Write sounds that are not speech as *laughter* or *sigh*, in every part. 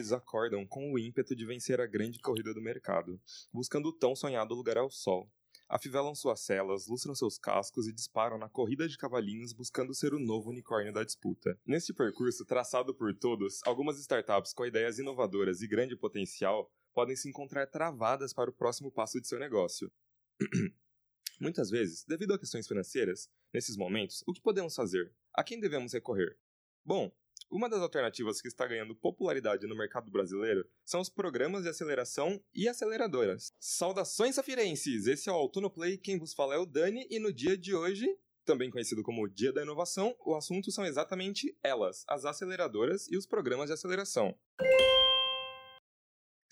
investidores acordam com o ímpeto de vencer a grande corrida do mercado, buscando o tão sonhado lugar ao sol. Afivelam suas celas, lustram seus cascos e disparam na corrida de cavalinhos buscando ser o novo unicórnio da disputa. Neste percurso, traçado por todos, algumas startups com ideias inovadoras e grande potencial podem se encontrar travadas para o próximo passo de seu negócio. *clears throat* Muitas vezes, devido a questões financeiras, nesses momentos, o que podemos fazer? A quem devemos recorrer? Bom, uma das alternativas que está ganhando popularidade no mercado brasileiro são os programas de aceleração e aceleradoras. Saudações safirenses! Esse é o Autuno Play, quem vos fala é o Dani, e no dia de hoje, também conhecido como Dia da Inovação, o assunto são exatamente elas, as aceleradoras e os programas de aceleração.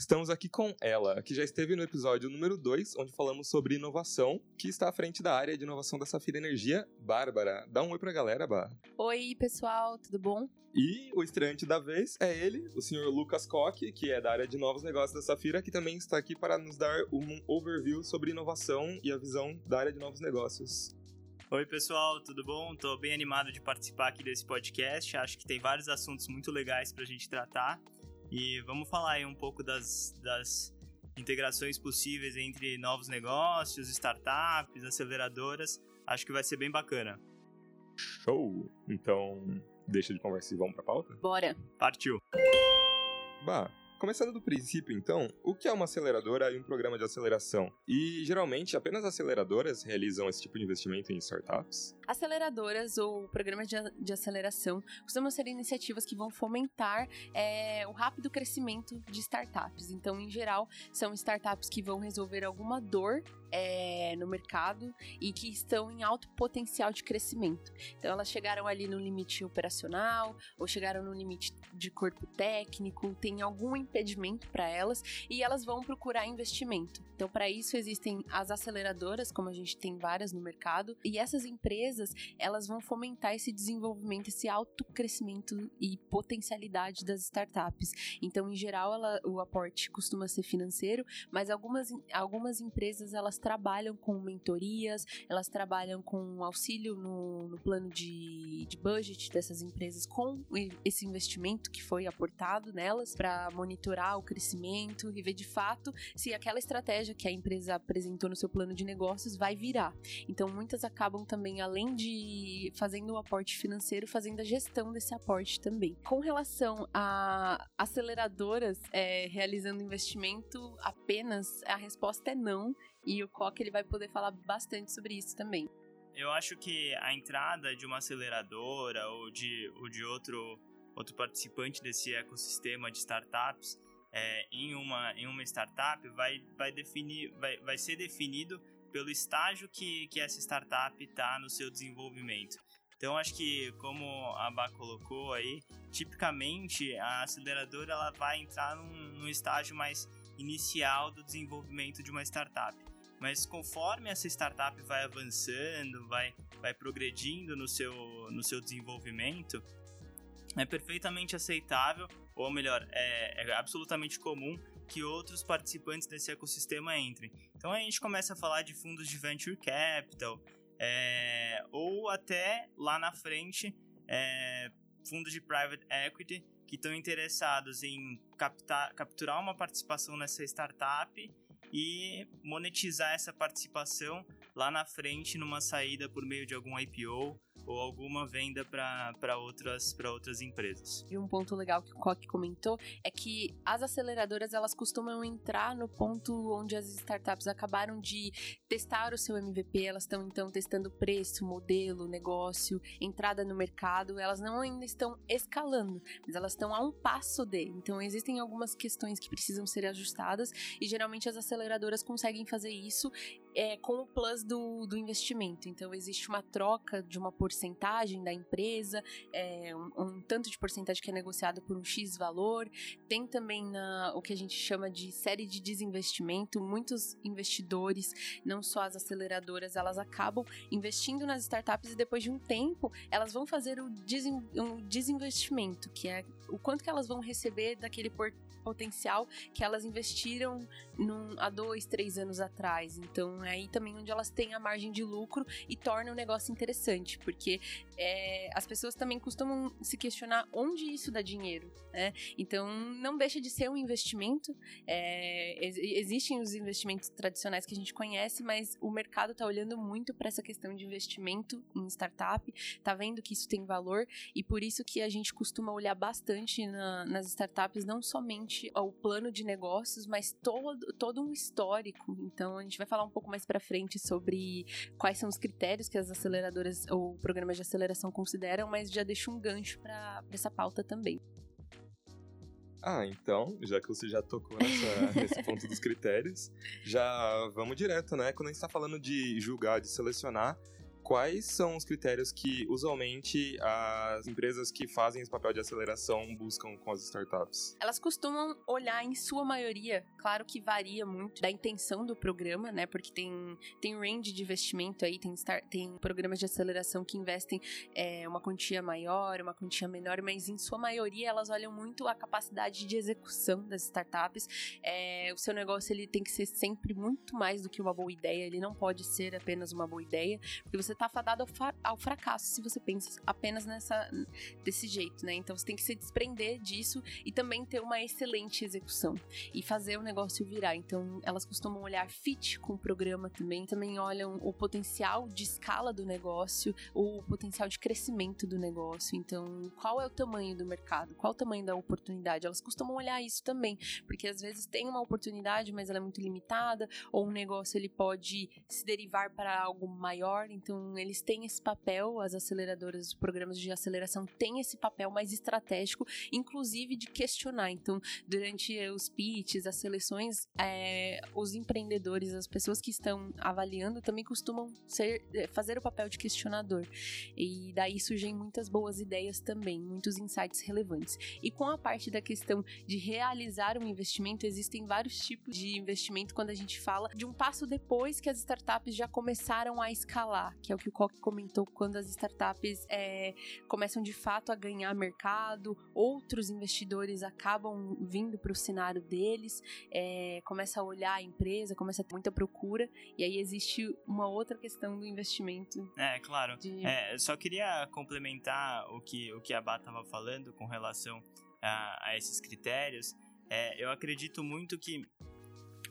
Estamos aqui com ela, que já esteve no episódio número 2, onde falamos sobre inovação, que está à frente da área de inovação da Safira Energia, Bárbara. Dá um oi pra galera, Bá. Oi, pessoal, tudo bom? E o estreante da vez é ele, o senhor Lucas Koch, que é da área de novos negócios da Safira, que também está aqui para nos dar um overview sobre inovação e a visão da área de novos negócios. Oi, pessoal, tudo bom? Estou bem animado de participar aqui desse podcast. Acho que tem vários assuntos muito legais para a gente tratar. E vamos falar aí um pouco das, das integrações possíveis entre novos negócios, startups, aceleradoras. Acho que vai ser bem bacana. Show! Então, deixa de conversa e vamos pra pauta? Bora! Partiu! Bah, Começando do princípio, então, o que é uma aceleradora e um programa de aceleração? E geralmente apenas aceleradoras realizam esse tipo de investimento em startups? Aceleradoras ou programas de, de aceleração costumam ser iniciativas que vão fomentar é, o rápido crescimento de startups. Então, em geral, são startups que vão resolver alguma dor é, no mercado e que estão em alto potencial de crescimento. Então, elas chegaram ali no limite operacional ou chegaram no limite de corpo técnico, tem algum impedimento para elas e elas vão procurar investimento. Então, para isso existem as aceleradoras, como a gente tem várias no mercado, e essas empresas elas vão fomentar esse desenvolvimento, esse alto crescimento e potencialidade das startups. Então, em geral, ela, o aporte costuma ser financeiro, mas algumas, algumas empresas elas trabalham com mentorias, elas trabalham com auxílio no, no plano de, de budget dessas empresas com esse investimento que foi aportado nelas para monitorar o crescimento e ver de fato se aquela estratégia que a empresa apresentou no seu plano de negócios vai virar. Então, muitas acabam também, além de fazendo o aporte financeiro, fazendo a gestão desse aporte também. Com relação a aceleradoras é, realizando investimento apenas, a resposta é não. E o Coque ele vai poder falar bastante sobre isso também. Eu acho que a entrada de uma aceleradora ou de, ou de outro, outro participante desse ecossistema de startups é, em, uma, em uma startup vai, vai, definir, vai, vai ser definido pelo estágio que, que essa startup está no seu desenvolvimento. Então acho que como a Bá colocou aí, tipicamente a aceleradora ela vai entrar num, num estágio mais inicial do desenvolvimento de uma startup. Mas conforme essa startup vai avançando, vai, vai progredindo no seu, no seu desenvolvimento, é perfeitamente aceitável, ou melhor, é, é absolutamente comum que outros participantes desse ecossistema entrem. Então a gente começa a falar de fundos de venture capital, é, ou até lá na frente, é, fundos de private equity que estão interessados em captar, capturar uma participação nessa startup e monetizar essa participação lá na frente numa saída por meio de algum IPO ou alguma venda para outras, outras empresas. E um ponto legal que o Koch comentou é que as aceleradoras elas costumam entrar no ponto onde as startups acabaram de testar o seu MVP, elas estão então testando preço, modelo, negócio, entrada no mercado, elas não ainda estão escalando, mas elas estão a um passo de. Então existem algumas questões que precisam ser ajustadas e geralmente as aceleradoras conseguem fazer isso é, com o plus do, do investimento. Então existe uma troca de uma porcentagem da empresa, é, um, um, tanto de porcentagem que é negociado por um X valor. Tem também na, o que a gente chama de série de desinvestimento. Muitos investidores, não só as aceleradoras, elas acabam investindo nas startups e depois de um tempo elas vão fazer o desin, um desinvestimento, que é o quanto que elas vão receber daquele potencial que elas investiram num, há dois, três anos atrás. Então aí também onde elas têm a margem de lucro e tornam o negócio interessante, porque é, as pessoas também costumam se questionar onde isso dá dinheiro, né? Então, não deixa de ser um investimento. É, existem os investimentos tradicionais que a gente conhece, mas o mercado está olhando muito para essa questão de investimento em startup, está vendo que isso tem valor e por isso que a gente costuma olhar bastante na, nas startups não somente o plano de negócios, mas todo, todo um histórico. Então, a gente vai falar um pouco mais para frente sobre quais são os critérios que as aceleradoras ou programas de aceleração consideram, mas já deixo um gancho para essa pauta também. Ah, então, já que você já tocou nessa, *laughs* nesse ponto dos critérios, já vamos direto, né? Quando a gente está falando de julgar, de selecionar, quais são os critérios que usualmente as empresas que fazem esse papel de aceleração buscam com as startups? Elas costumam olhar, em sua maioria, claro que varia muito da intenção do programa, né? Porque tem, tem range de investimento aí, tem, start, tem programas de aceleração que investem é, uma quantia maior, uma quantia menor, mas em sua maioria elas olham muito a capacidade de execução das startups. É, o seu negócio ele tem que ser sempre muito mais do que uma boa ideia, ele não pode ser apenas uma boa ideia, porque você tá fadado ao, ao, fracasso se você pensa apenas nessa desse jeito, né? Então você tem que se desprender disso e também ter uma excelente execução e fazer o negócio virar. Então elas costumam olhar fit com o programa também, também olham o potencial de escala do negócio, o potencial de crescimento do negócio. Então, qual é o tamanho do mercado? Qual o tamanho da oportunidade? Elas costumam olhar isso também, porque às vezes tem uma oportunidade, mas ela é muito limitada, ou um negócio ele pode se derivar para algo maior, então eles têm esse papel, as aceleradoras, os programas de aceleração têm esse papel mais estratégico, inclusive de questionar. Então, durante os pitches, as seleções, é, os empreendedores, as pessoas que estão avaliando também costumam ser, é, fazer o papel de questionador. E daí surgem muitas boas ideias também, muitos insights relevantes. E com a parte da questão de realizar um investimento, existem vários tipos de investimento quando a gente fala de um passo depois que as startups já começaram a escalar, que é o que o Koch comentou, quando as startups é, começam de fato a ganhar mercado, outros investidores acabam vindo para o cenário deles, é, começa a olhar a empresa, começa a ter muita procura, e aí existe uma outra questão do investimento. É, claro. De... É, só queria complementar o que, o que a Bá estava falando com relação a, a esses critérios. É, eu acredito muito que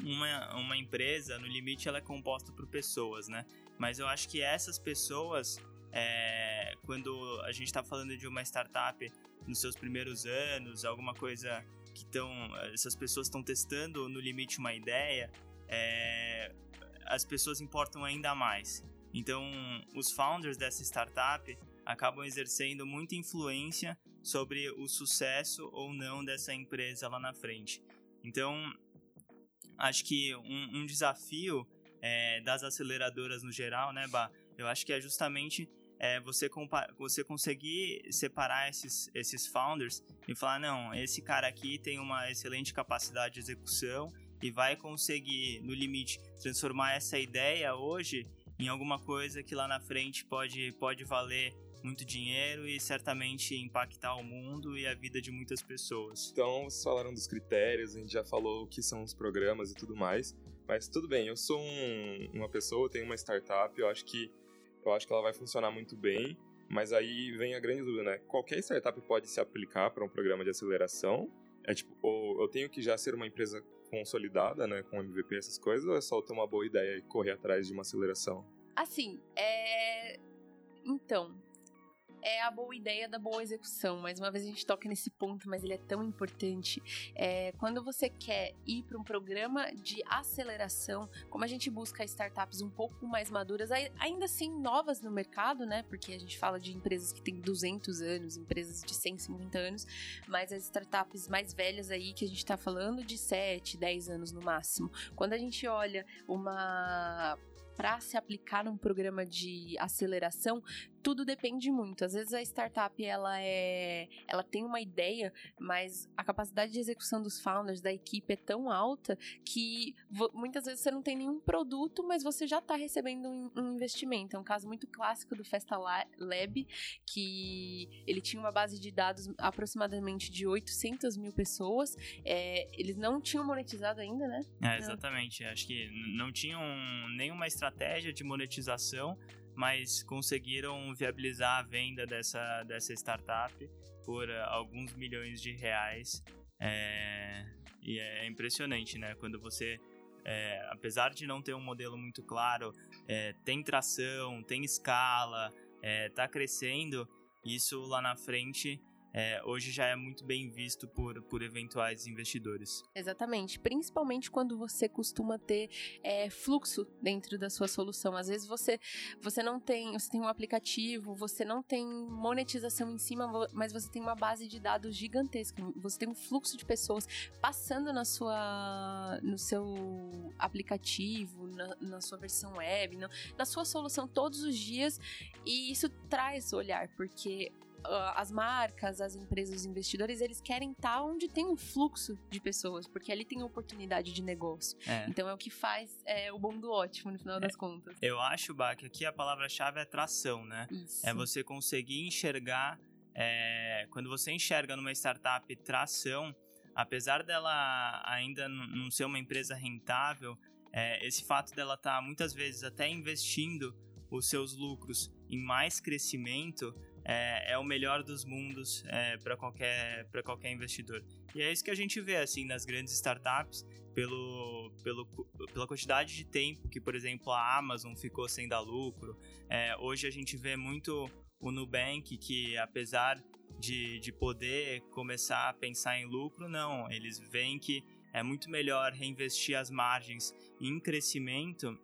uma, uma empresa, no limite, ela é composta por pessoas, né? Mas eu acho que essas pessoas, é, quando a gente está falando de uma startup nos seus primeiros anos, alguma coisa que estão. Essas pessoas estão testando no limite uma ideia, é, as pessoas importam ainda mais. Então, os founders dessa startup acabam exercendo muita influência sobre o sucesso ou não dessa empresa lá na frente. Então, acho que um, um desafio é, das aceleradoras no geral, né, Bah? Eu acho que é justamente é, você, você conseguir separar esses, esses founders e falar, não, esse cara aqui tem uma excelente capacidade de execução e vai conseguir, no limite, transformar essa ideia hoje em alguma coisa que lá na frente pode, pode valer muito dinheiro e certamente impactar o mundo e a vida de muitas pessoas. Então, vocês falaram dos critérios, a gente já falou o que são os programas e tudo mais. Mas tudo bem, eu sou um, uma pessoa, tenho uma startup, eu acho que eu acho que ela vai funcionar muito bem, mas aí vem a grande dúvida, né? Qualquer startup pode se aplicar para um programa de aceleração? É tipo, ou eu tenho que já ser uma empresa consolidada, né, com MVP essas coisas, ou é só ter uma boa ideia e correr atrás de uma aceleração? Assim, é então, é a boa ideia da boa execução. Mais uma vez a gente toca nesse ponto, mas ele é tão importante. É, quando você quer ir para um programa de aceleração, como a gente busca startups um pouco mais maduras, ainda assim novas no mercado, né? Porque a gente fala de empresas que têm 200 anos, empresas de 150 anos, mas as startups mais velhas aí que a gente está falando de 7, 10 anos no máximo. Quando a gente olha uma para se aplicar num programa de aceleração, tudo depende muito. Às vezes a startup ela é, ela tem uma ideia, mas a capacidade de execução dos founders, da equipe é tão alta que muitas vezes você não tem nenhum produto, mas você já está recebendo um, um, investimento. É um caso muito clássico do Festa Lab, que ele tinha uma base de dados aproximadamente de 800 mil pessoas. É, eles não tinham monetizado ainda, né? É, exatamente. Não. Acho que não tinham nenhuma estratégia de monetização, mas conseguiram viabilizar a venda dessa, dessa startup por uh, alguns milhões de reais. É, e é impressionante, né? Quando você, é, apesar de não ter um modelo muito claro, é, tem tração, tem escala, está crescendo, isso lá na frente é, hoje já é muito bem visto por, por eventuais investidores. Exatamente, principalmente quando você costuma ter é, fluxo dentro da sua solução. Às vezes você, você não tem, você tem um aplicativo, você não tem monetização em cima, mas você tem uma base de dados gigantesca. Você tem um fluxo de pessoas passando na sua, no seu aplicativo, na, na sua versão web, na, na sua solução todos os dias, e isso traz olhar, porque as marcas, as empresas, os investidores, eles querem estar onde tem um fluxo de pessoas, porque ali tem oportunidade de negócio. É. Então é o que faz é, o bom do ótimo, no final é. das contas. Eu acho, Bach, que aqui a palavra-chave é tração, né? Isso. É você conseguir enxergar. É, quando você enxerga numa startup tração, apesar dela ainda não ser uma empresa rentável, é, esse fato dela estar tá, muitas vezes até investindo os seus lucros em mais crescimento é, é o melhor dos mundos é, para qualquer, qualquer investidor. E é isso que a gente vê assim nas grandes startups, pelo, pelo, pela quantidade de tempo que, por exemplo, a Amazon ficou sem dar lucro. É, hoje a gente vê muito o Nubank, que apesar de, de poder começar a pensar em lucro, não, eles veem que é muito melhor reinvestir as margens em crescimento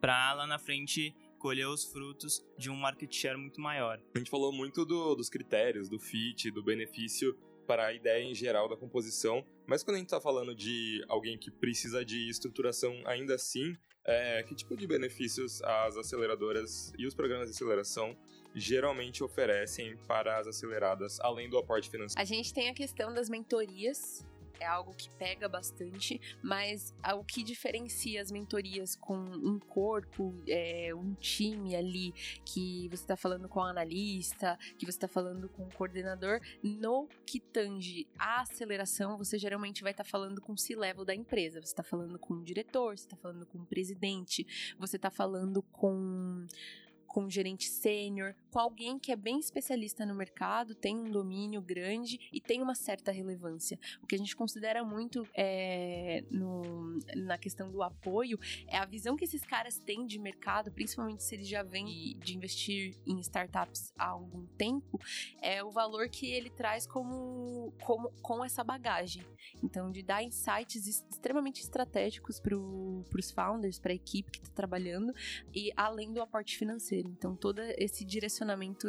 para lá na frente colher os frutos de um market share muito maior. A gente falou muito do, dos critérios, do fit, do benefício para a ideia em geral da composição, mas quando a gente está falando de alguém que precisa de estruturação ainda assim, é, que tipo de benefícios as aceleradoras e os programas de aceleração geralmente oferecem para as aceleradas, além do aporte financeiro? A gente tem a questão das mentorias, é algo que pega bastante, mas o que diferencia as mentorias com um corpo, é, um time ali, que você está falando com o analista, que você está falando com o coordenador, no que tange a aceleração, você geralmente vai estar tá falando com o C-level da empresa, você está falando com o diretor, você está falando com o presidente, você está falando com com gerente sênior, com alguém que é bem especialista no mercado, tem um domínio grande e tem uma certa relevância. O que a gente considera muito é, no, na questão do apoio é a visão que esses caras têm de mercado, principalmente se eles já vêm de investir em startups há algum tempo, é o valor que ele traz como, como com essa bagagem. Então, de dar insights extremamente estratégicos para os founders, para a equipe que está trabalhando, e além do aporte financeiro. Então todo esse direcionamento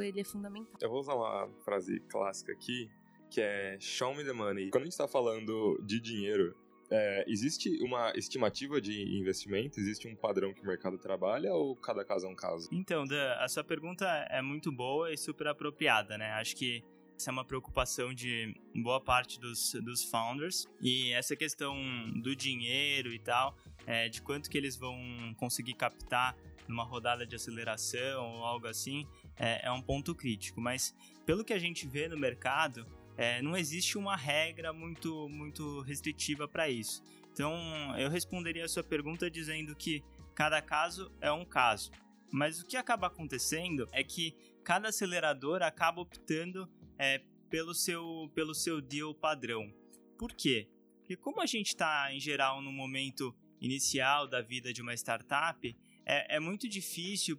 ele é fundamental. Eu vou usar uma frase clássica aqui, que é show me the money. Quando a gente está falando de dinheiro, é, existe uma estimativa de investimento? Existe um padrão que o mercado trabalha ou cada caso é um caso? Então, Dan, a sua pergunta é muito boa e super apropriada, né? Acho que essa é uma preocupação de boa parte dos, dos founders. E essa questão do dinheiro e tal, é, de quanto que eles vão conseguir captar numa rodada de aceleração ou algo assim, é, é um ponto crítico. Mas pelo que a gente vê no mercado, é, não existe uma regra muito, muito restritiva para isso. Então, eu responderia a sua pergunta dizendo que cada caso é um caso. Mas o que acaba acontecendo é que cada acelerador acaba optando é, pelo, seu, pelo seu deal padrão. Por quê? Porque como a gente está, em geral, no momento inicial da vida de uma startup, é, é muito difícil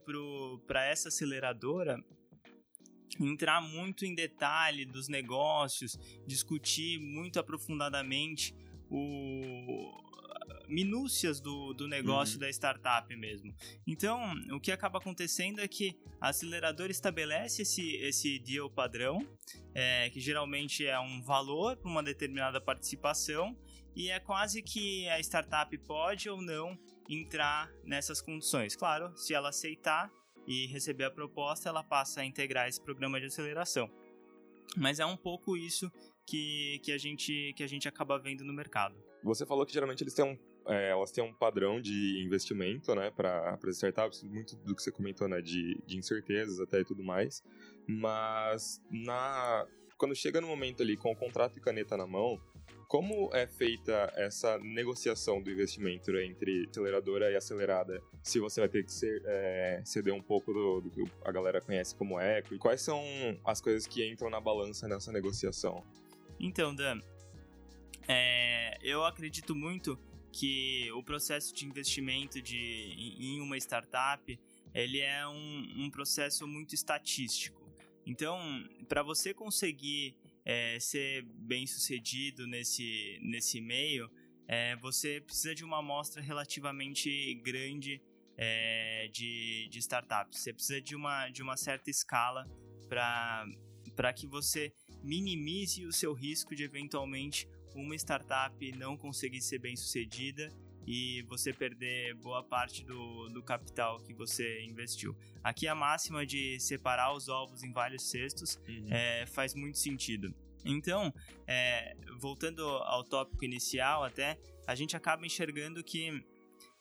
para essa aceleradora entrar muito em detalhe dos negócios, discutir muito aprofundadamente o minúcias do, do negócio uhum. da startup mesmo. Então, o que acaba acontecendo é que a aceleradora estabelece esse, esse deal padrão, é, que geralmente é um valor para uma determinada participação, e é quase que a startup pode ou não entrar nessas condições. Claro, se ela aceitar e receber a proposta, ela passa a integrar esse programa de aceleração. Mas é um pouco isso que, que, a, gente, que a gente acaba vendo no mercado. Você falou que geralmente eles têm um, é, elas têm um padrão de investimento né, para as startups, muito do que você comentou, né, de, de incertezas até e tudo mais. Mas na, quando chega no momento ali com o contrato e caneta na mão, como é feita essa negociação do investimento entre aceleradora e acelerada? Se você vai ter que ser, é, ceder um pouco do, do, que a galera conhece como equity, quais são as coisas que entram na balança nessa negociação? Então, Dan, é, eu acredito muito que o processo de investimento de, em uma startup ele é um, um processo muito estatístico. Então, para você conseguir é, ser bem sucedido nesse, nesse meio, é, você precisa de uma amostra relativamente grande é, de, de startups. Você precisa de uma, de uma certa escala para que você minimize o seu risco de eventualmente uma startup não conseguir ser bem sucedida e você perder boa parte do, do capital que você investiu. Aqui a máxima de separar os ovos em vários cestos uhum. é, faz muito sentido. Então, é, voltando ao tópico inicial até, a gente acaba enxergando que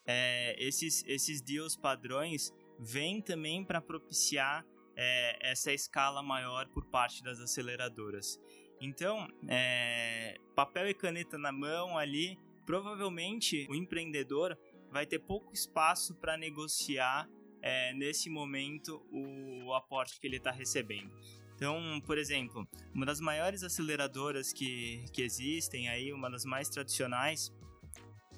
é, esses, esses deals padrões vêm também para propiciar é, essa escala maior por parte das aceleradoras. Então, é, papel e caneta na mão ali provavelmente o empreendedor vai ter pouco espaço para negociar é, nesse momento o, aporte que ele está recebendo. Então, por exemplo, uma das maiores aceleradoras que, que existem aí, uma das mais tradicionais,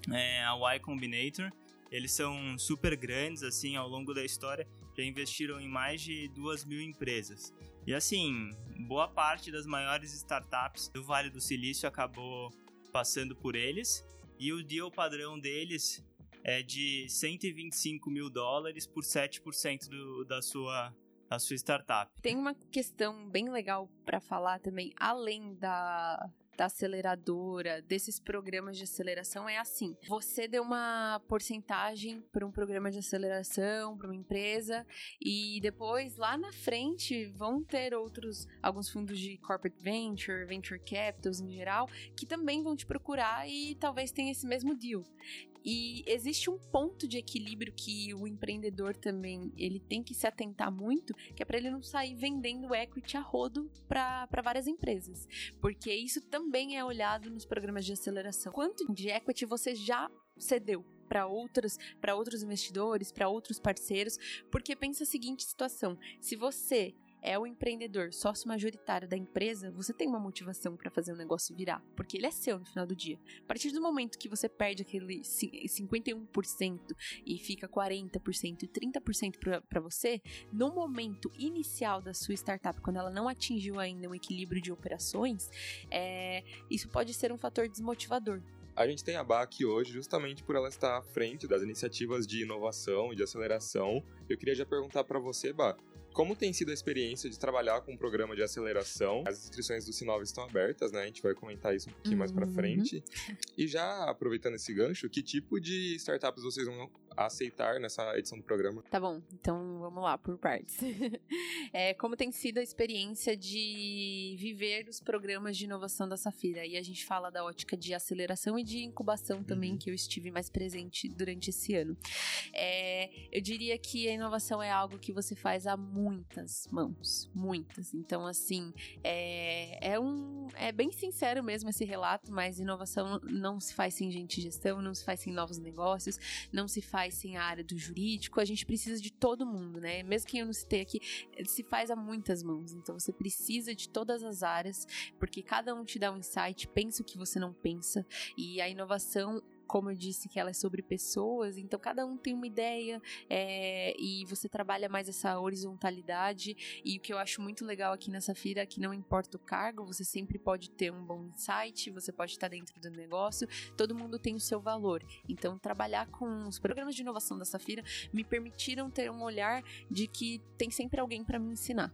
é a Y Combinator. Eles são super grandes, assim, ao longo da história, já investiram em mais de duas mil empresas. E assim, boa parte das maiores startups do Vale do Silício acabou passando por eles e o deal padrão deles é de 125 mil dólares por 7% do, da sua da sua startup. Tem uma questão bem legal para falar também, além da, da aceleradora, desses programas de aceleração é assim: você deu uma porcentagem para um programa de aceleração, para uma empresa, e depois lá na frente vão ter outros, alguns fundos de corporate venture, venture capitals em geral, que também vão te procurar e talvez tenha esse mesmo deal. E existe um ponto de equilíbrio que o empreendedor também ele tem que se atentar muito, que é para ele não sair vendendo equity a rodo para várias empresas, porque isso também é olhado nos programas de aceleração. Quanto de equity você já cedeu para outros, para outros investidores, para outros parceiros, porque pensa a seguinte situação: se você é o empreendedor, sócio majoritário da empresa, você tem uma motivação para fazer o negócio virar, porque ele é seu no final do dia. A partir do momento que você perde aquele 51% e fica 40% e 30% para você, no momento inicial da sua startup, quando ela não atingiu ainda um equilíbrio de operações, é, isso pode ser um fator desmotivador. A gente tem a BAC hoje justamente por ela estar à frente das iniciativas de inovação e de aceleração. Eu queria já perguntar para você, Bá, como tem sido a experiência de trabalhar com um programa de aceleração? As inscrições do Sinov estão abertas, né? A gente vai comentar isso um pouquinho uhum. mais para frente. E já aproveitando esse gancho, que tipo de startups vocês vão aceitar nessa edição do programa? Tá bom, então vamos lá, por partes. *laughs* é, como tem sido a experiência de viver os programas de inovação da Safira? E a gente fala da ótica de aceleração e de incubação também, uhum. que eu estive mais presente durante esse ano. É, eu diria que a inovação é algo que você faz muito muitas mãos, muitas. Então, assim, é, é um. É bem sincero mesmo esse relato, mas inovação não se faz sem gente de gestão, não se faz sem novos negócios, não se faz sem a área do jurídico. A gente precisa de todo mundo, né? Mesmo que eu não citei aqui, se faz a muitas mãos. Então, você precisa de todas as áreas, porque cada um te dá um insight, pensa o que você não pensa, e a inovação como eu disse, que ela é sobre pessoas, então cada um tem uma ideia é, e você trabalha mais essa horizontalidade. E o que eu acho muito legal aqui nessa feira é que não importa o cargo, você sempre pode ter um bom insight, você pode estar dentro do negócio, todo mundo tem o seu valor. Então, trabalhar com os programas de inovação da Safira me permitiram ter um olhar de que tem sempre alguém para me ensinar.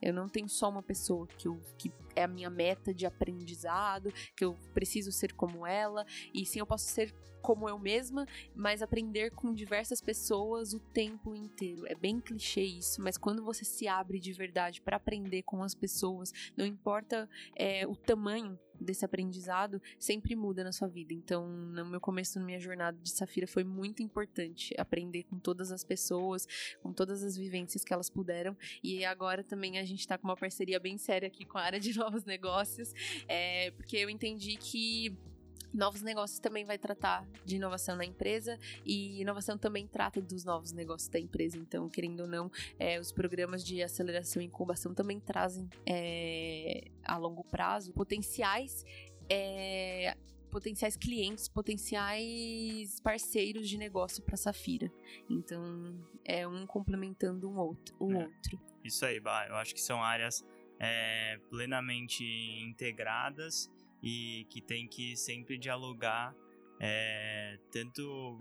Eu não tenho só uma pessoa que, eu, que é a minha meta de aprendizado, que eu preciso ser como ela, e sim eu posso ser como eu mesma, mas aprender com diversas pessoas o tempo inteiro. É bem clichê isso, mas quando você se abre de verdade para aprender com as pessoas, não importa é, o tamanho desse aprendizado sempre muda na sua vida. Então, no meu começo, na minha jornada de Safira, foi muito importante aprender com todas as pessoas, com todas as vivências que elas puderam. E agora também a gente está com uma parceria bem séria aqui com a área de novos negócios, é, porque eu entendi que Novos negócios também vai tratar de inovação na empresa e inovação também trata dos novos negócios da empresa. Então, querendo ou não, é, os programas de aceleração e incubação também trazem é, a longo prazo potenciais. É, potenciais clientes, potenciais parceiros de negócio para Safira. Então, é um complementando um outro, o é, outro. Isso aí, bah, eu acho que são áreas é, plenamente integradas e que tem que sempre dialogar é, tanto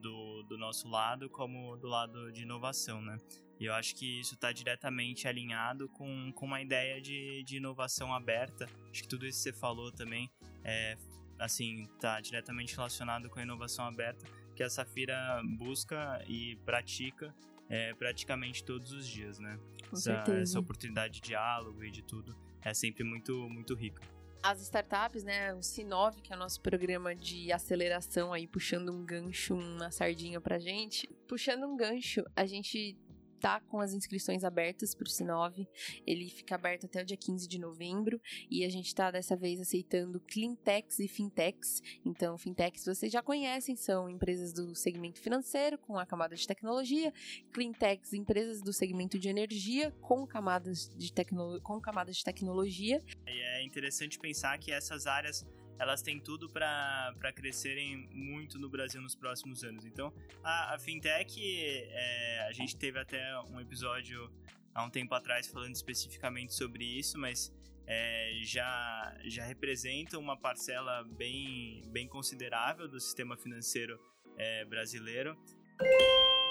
do, do nosso lado como do lado de inovação, né? E eu acho que isso está diretamente alinhado com, com uma ideia de, de inovação aberta. Acho que tudo isso que você falou também é, assim, está diretamente relacionado com a inovação aberta que a Safira busca e pratica é, praticamente todos os dias, né? Com essa, essa oportunidade de diálogo e de tudo é sempre muito, muito rica as startups, né, o Sinov, que é o nosso programa de aceleração aí, puxando um gancho, uma sardinha pra gente. Puxando um gancho, a gente tá com as inscrições abertas para o Sinov. Ele fica aberto até o dia 15 de novembro e a gente está dessa vez aceitando cleantechs e fintechs. Então, fintechs vocês já conhecem, são empresas do segmento financeiro com a camada de tecnologia, cleantechs empresas do segmento de energia com camadas de, tecno com camadas de tecnologia. É interessante pensar que essas áreas elas têm tudo para crescerem muito no Brasil nos próximos anos. Então, a, a fintech, é, a gente teve até um episódio há um tempo atrás falando especificamente sobre isso, mas é, já, já representa uma parcela bem, bem considerável do sistema financeiro é, brasileiro.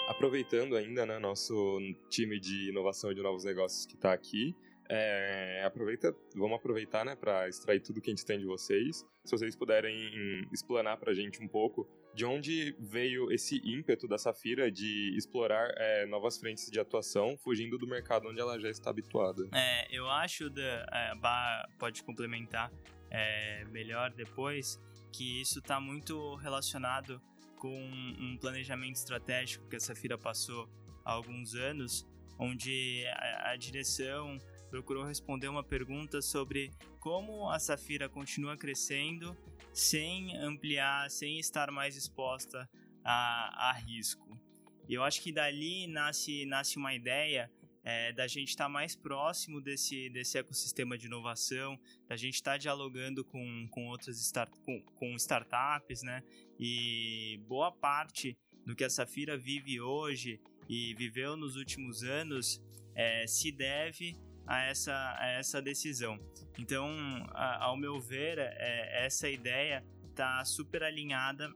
Aproveitando ainda, né, nosso time de inovação e de novos negócios que está aqui, é, aproveita, vamos aproveitar, né, para extrair tudo que a gente tem de vocês. Se vocês puderem explanar para a gente um pouco de onde veio esse ímpeto da Safira de explorar é, novas frentes de atuação, fugindo do mercado onde ela já está habituada. É, eu acho, da, é, Bah pode complementar é, melhor depois, que isso está muito relacionado com um planejamento estratégico que a Safira passou há alguns anos, onde a, a direção procurou responder uma pergunta sobre como a Safira continua crescendo sem ampliar, sem estar mais exposta a, a risco. E eu acho que dali nasce, nasce uma ideia é, da gente estar tá mais próximo desse, desse ecossistema de inovação, da gente estar tá dialogando com, com outras start, com, com startups, né? E boa parte do que a Safira vive hoje e viveu nos últimos anos é, se deve a essa, a essa decisão. Então, a, ao meu ver, é, essa ideia está super alinhada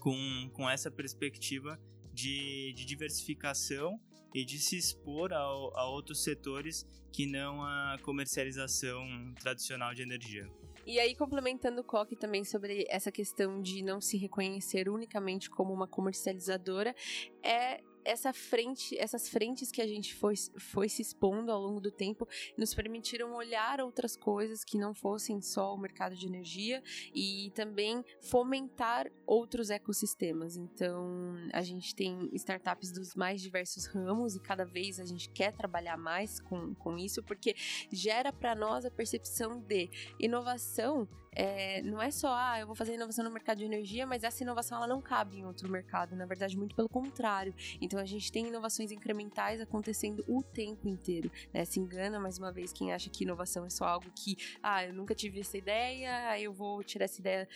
com, com essa perspectiva de, de diversificação e de se expor a, outros setores que não a comercialização tradicional de energia. E aí, complementando o Coque também sobre essa questão de não se reconhecer unicamente como uma comercializadora, é essa frente, essas frentes que a gente foi, foi se expondo ao longo do tempo nos permitiram olhar outras coisas que não fossem só o mercado de energia e também fomentar outros ecossistemas. Então, a gente tem startups dos mais diversos ramos e cada vez a gente quer trabalhar mais com, com isso porque gera para nós a percepção de inovação é, não é só, ah, eu vou fazer inovação no mercado de energia, mas essa inovação ela não cabe em outro mercado. Na verdade, muito pelo contrário. Então a gente tem inovações incrementais acontecendo o tempo inteiro. Né? Se engana mais uma vez quem acha que inovação é só algo que, ah, eu nunca tive essa ideia, aí eu vou tirar essa ideia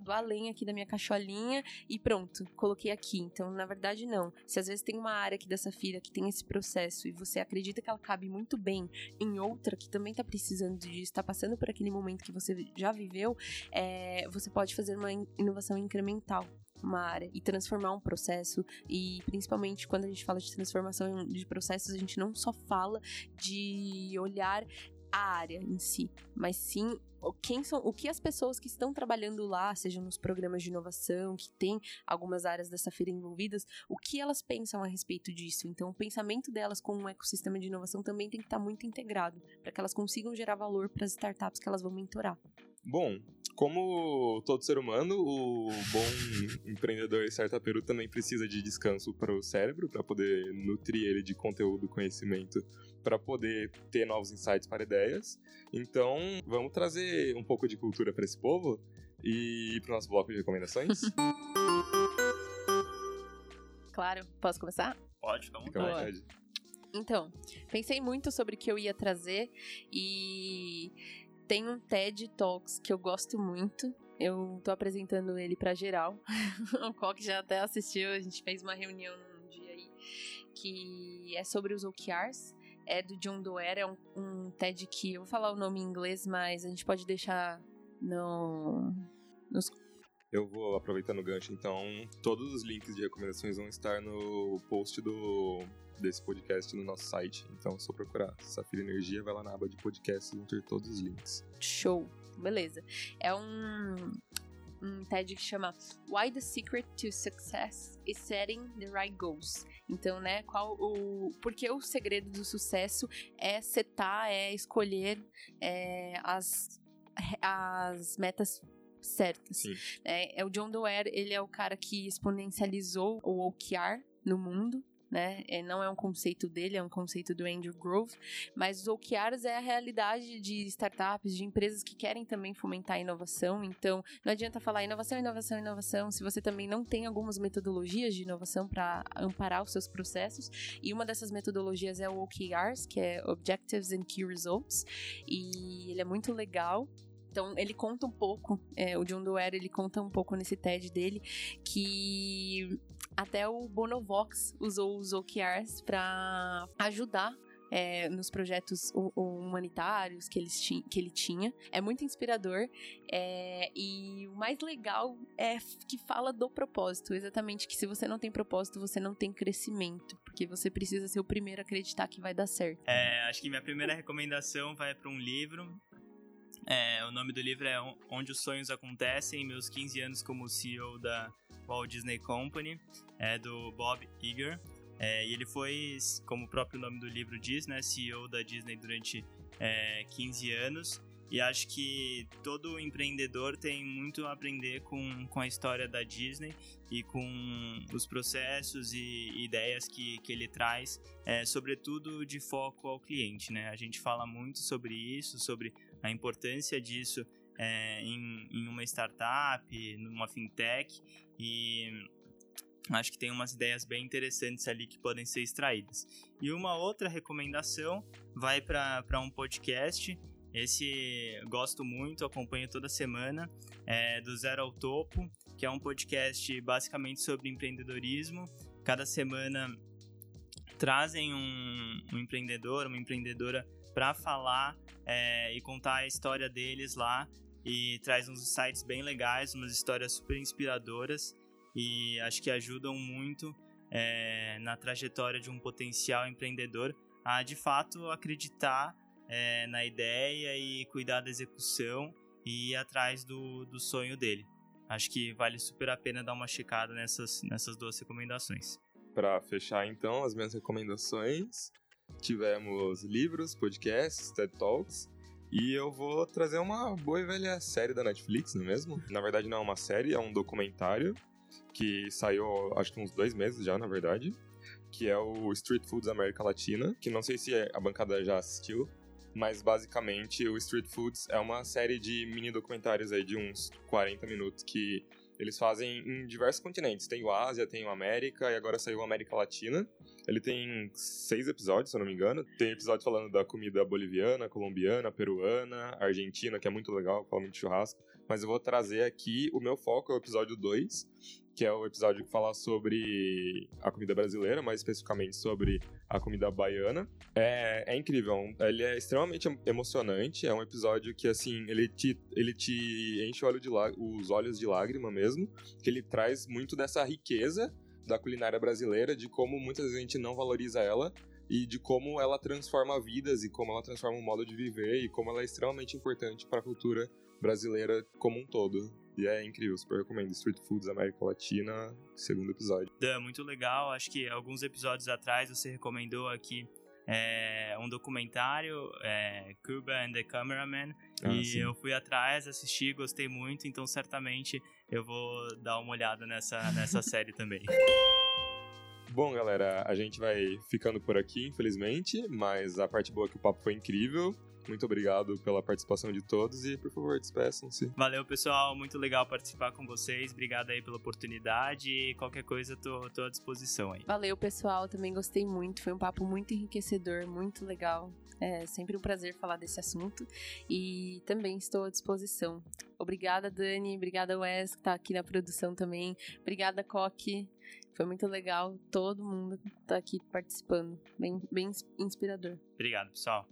do além aqui da minha cacholinha e pronto, coloquei aqui. Então, na verdade, não. Se às vezes tem uma área aqui dessa fila que tem esse processo e você acredita que ela cabe muito bem em outra que também está precisando disso, está passando por aquele momento que você já viveu é, você pode fazer uma inovação incremental uma área e transformar um processo e principalmente quando a gente fala de transformação de processos a gente não só fala de olhar a área em si, mas sim quem são, o que as pessoas que estão trabalhando lá, sejam nos programas de inovação, que tem algumas áreas dessa feira envolvidas, o que elas pensam a respeito disso. Então, o pensamento delas com um ecossistema de inovação também tem que estar muito integrado, para que elas consigam gerar valor para as startups que elas vão mentorar. Bom, como todo ser humano, o bom empreendedor e startupeiro também precisa de descanso para o cérebro, para poder nutrir ele de conteúdo, conhecimento, para poder ter novos insights para ideias. Então, vamos trazer um pouco de cultura para esse povo e para o nosso bloco de recomendações. *laughs* Claro, posso começar? Pode, fica à vontade. Então, pensei muito sobre o que eu ia trazer e tem um TED Talks que eu gosto muito. Eu tô apresentando ele para geral. *laughs* o Coque já até assistiu, a gente fez uma reunião num dia aí que é sobre os OKRs. É do John Doerr, é um, um TED que eu vou falar o nome em inglês, mas a gente pode deixar no nos eu vou aproveitando o gancho, então todos os links de recomendações vão estar no post do desse podcast no nosso site. Então, é só procurar Safira Energia, vai lá na aba de podcast e vão ter todos os links. Show! Beleza. É um, um TED que chama Why the Secret to Success is Setting the Right Goals. Então, né, qual o. Porque o segredo do sucesso é setar, é escolher é, as, as metas certas. É, é, o John Doerr, ele é o cara que exponencializou o OKR no mundo, né? É, não é um conceito dele, é um conceito do Andrew Grove, mas os OKRs é a realidade de startups, de empresas que querem também fomentar a inovação. Então, não adianta falar inovação, inovação, inovação, se você também não tem algumas metodologias de inovação para amparar os seus processos. E uma dessas metodologias é o OKRs, que é Objectives and Key Results, e ele é muito legal. Então, ele conta um pouco, é, o John Doerr, ele conta um pouco nesse TED dele, que até o Bonovox usou os OKRs para ajudar é, nos projetos humanitários que, eles que ele tinha. É muito inspirador. É, e o mais legal é que fala do propósito. Exatamente, que se você não tem propósito, você não tem crescimento. Porque você precisa ser o primeiro a acreditar que vai dar certo. É, acho que minha primeira recomendação vai para um livro. É, o nome do livro é Onde os Sonhos Acontecem, meus 15 anos como CEO da Walt Disney Company, é do Bob Iger. É, e ele foi, como o próprio nome do livro diz, né, CEO da Disney durante é, 15 anos. E acho que todo empreendedor tem muito a aprender com, com a história da Disney e com os processos e ideias que, que ele traz, é, sobretudo de foco ao cliente. Né? A gente fala muito sobre isso, sobre a importância disso é, em, em uma startup, numa fintech, e acho que tem umas ideias bem interessantes ali que podem ser extraídas. E uma outra recomendação vai para um podcast. Esse gosto muito, acompanho toda semana, é do Zero ao Topo, que é um podcast basicamente sobre empreendedorismo. Cada semana trazem um, um empreendedor, uma empreendedora para falar é, e contar a história deles lá e traz uns sites bem legais, umas histórias super inspiradoras e acho que ajudam muito é, na trajetória de um potencial empreendedor a de fato acreditar é, na ideia e cuidar da execução e ir atrás do, do sonho dele. Acho que vale super a pena dar uma checada nessas, nessas duas recomendações. Para fechar então as minhas recomendações, tivemos livros, podcasts, TED Talks e eu vou trazer uma boa e velha série da Netflix, não é mesmo? Na verdade, não é uma série, é um documentário que saiu, acho que uns dois meses já, na verdade. Que é o Street Foods América Latina, que não sei se a bancada já assistiu, mas basicamente o Street Foods é uma série de mini documentários aí de uns 40 minutos que eles fazem em diversos continentes. Tem o Ásia, tem o América e agora saiu a América Latina. Ele tem seis episódios, se eu não me engano. Tem episódio falando da comida boliviana, colombiana, peruana, argentina, que é muito legal, fala muito churrasco. Mas eu vou trazer aqui, o meu foco é o episódio 2, que é o episódio que fala sobre a comida brasileira, mais especificamente sobre a comida baiana. É, é incrível, ele é extremamente emocionante, é um episódio que, assim, ele te, ele te enche olho de os olhos de lágrima mesmo, que ele traz muito dessa riqueza da culinária brasileira, de como muitas vezes a gente não valoriza ela, e de como ela transforma vidas e como ela transforma o modo de viver e como ela é extremamente importante para a cultura brasileira como um todo. E é incrível, super recomendo. Street Foods América Latina, segundo episódio. Dan, muito legal. Acho que alguns episódios atrás você recomendou aqui é, um documentário, é, Cuba and the Cameraman, ah, e sim. eu fui atrás, assisti, gostei muito, então certamente eu vou dar uma olhada nessa, nessa *laughs* série também. Bom, galera, a gente vai ficando por aqui, infelizmente, mas a parte boa é que o papo foi incrível. Muito obrigado pela participação de todos e, por favor, despeçam-se. Valeu, pessoal. Muito legal participar com vocês. Obrigado aí pela oportunidade e qualquer coisa, tô, tô à disposição aí. Valeu, pessoal. Também gostei muito. Foi um papo muito enriquecedor, muito legal. É sempre um prazer falar desse assunto e também estou à disposição. Obrigada, Dani. Obrigada, Wes, que está aqui na produção também. Obrigada, Coque. Foi muito legal. Todo mundo está aqui participando. Bem, bem inspirador. Obrigado, pessoal.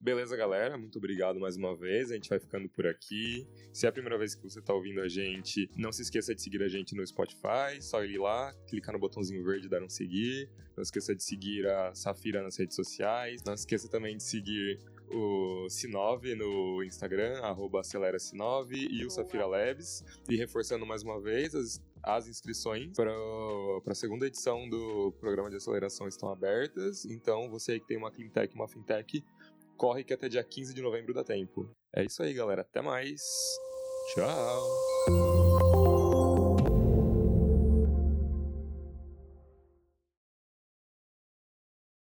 Beleza, galera? Muito obrigado mais uma vez. A gente vai ficando por aqui. Se é a primeira vez que você está ouvindo a gente, não se esqueça de seguir a gente no Spotify. Só ir lá, clicar no botãozinho verde e dar um seguir. Não esqueça de seguir a Safira nas redes sociais. Não esqueça também de seguir o Sinov no Instagram, arroba acelera Sinov e o Safira Labs. E reforçando mais uma vez, as, as inscrições para a segunda edição do programa de aceleração estão abertas. Então, você que tem uma cleantech, uma fintech, corre que até dia 15 de novembro dá tempo. É isso aí, galera. Até mais. Tchau.